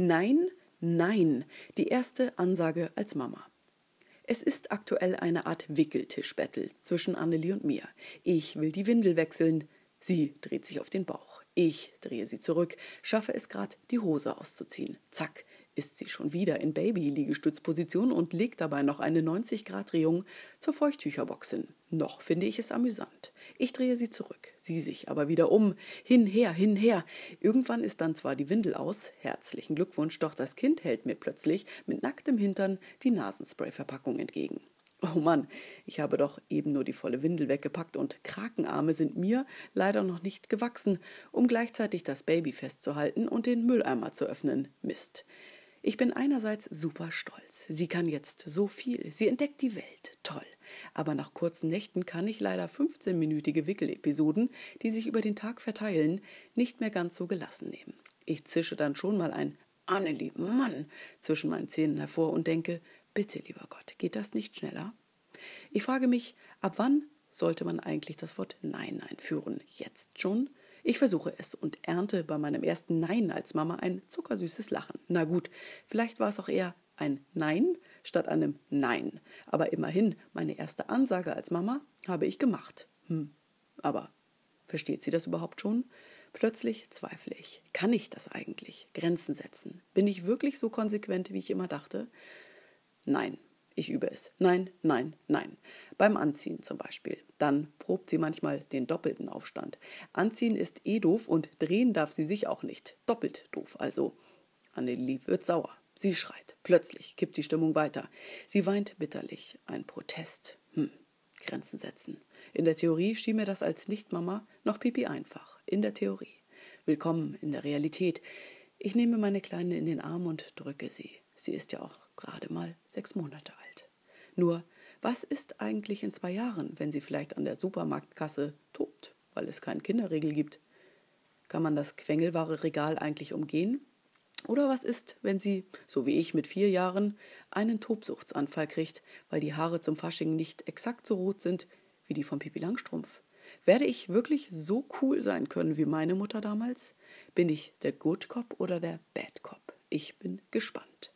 Nein, nein, die erste Ansage als Mama. Es ist aktuell eine Art Wickeltischbattle zwischen Annelie und mir. Ich will die Windel wechseln. Sie dreht sich auf den Bauch. Ich drehe sie zurück, schaffe es grad, die Hose auszuziehen. Zack, ist sie schon wieder in Baby-Liegestützposition und legt dabei noch eine 90-Grad-Drehung zur Feuchttücherbox hin. Noch finde ich es amüsant. Ich drehe sie zurück, sie sich aber wieder um. Hinher, hinher. Irgendwann ist dann zwar die Windel aus, herzlichen Glückwunsch, doch das Kind hält mir plötzlich mit nacktem Hintern die Nasenspray-Verpackung entgegen. Oh Mann, ich habe doch eben nur die volle Windel weggepackt und Krakenarme sind mir leider noch nicht gewachsen, um gleichzeitig das Baby festzuhalten und den Mülleimer zu öffnen. Mist. Ich bin einerseits super stolz. Sie kann jetzt so viel. Sie entdeckt die Welt. Toll. Aber nach kurzen Nächten kann ich leider 15-minütige Wickelepisoden, die sich über den Tag verteilen, nicht mehr ganz so gelassen nehmen. Ich zische dann schon mal ein Annelie, Mann, zwischen meinen Zähnen hervor und denke, bitte, lieber Gott, geht das nicht schneller? Ich frage mich, ab wann sollte man eigentlich das Wort Nein einführen? Jetzt schon? Ich versuche es und ernte bei meinem ersten Nein als Mama ein zuckersüßes Lachen. Na gut, vielleicht war es auch eher ein Nein statt einem Nein. Aber immerhin, meine erste Ansage als Mama habe ich gemacht. Hm, aber versteht sie das überhaupt schon? Plötzlich zweifle ich. Kann ich das eigentlich? Grenzen setzen? Bin ich wirklich so konsequent, wie ich immer dachte? Nein, ich übe es. Nein, nein, nein. Beim Anziehen zum Beispiel. Dann probt sie manchmal den doppelten Aufstand. Anziehen ist eh doof und drehen darf sie sich auch nicht. Doppelt doof also. Annelie wird sauer. Sie schreit. Plötzlich kippt die Stimmung weiter. Sie weint bitterlich. Ein Protest. Hm. Grenzen setzen. In der Theorie schien mir das als Nichtmama noch pipi einfach. In der Theorie. Willkommen in der Realität. Ich nehme meine Kleine in den Arm und drücke sie. Sie ist ja auch gerade mal sechs Monate alt. Nur, was ist eigentlich in zwei Jahren, wenn sie vielleicht an der Supermarktkasse tobt, weil es keinen Kinderregel gibt? Kann man das Quengelware-Regal eigentlich umgehen? Oder was ist, wenn sie, so wie ich mit vier Jahren, einen Tobsuchtsanfall kriegt, weil die Haare zum Fasching nicht exakt so rot sind wie die von Pipi Langstrumpf? Werde ich wirklich so cool sein können wie meine Mutter damals? Bin ich der Good Cop oder der Bad Cop? Ich bin gespannt.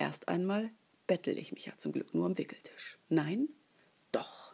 Erst einmal bettel ich mich ja zum Glück nur am Wickeltisch. Nein? Doch.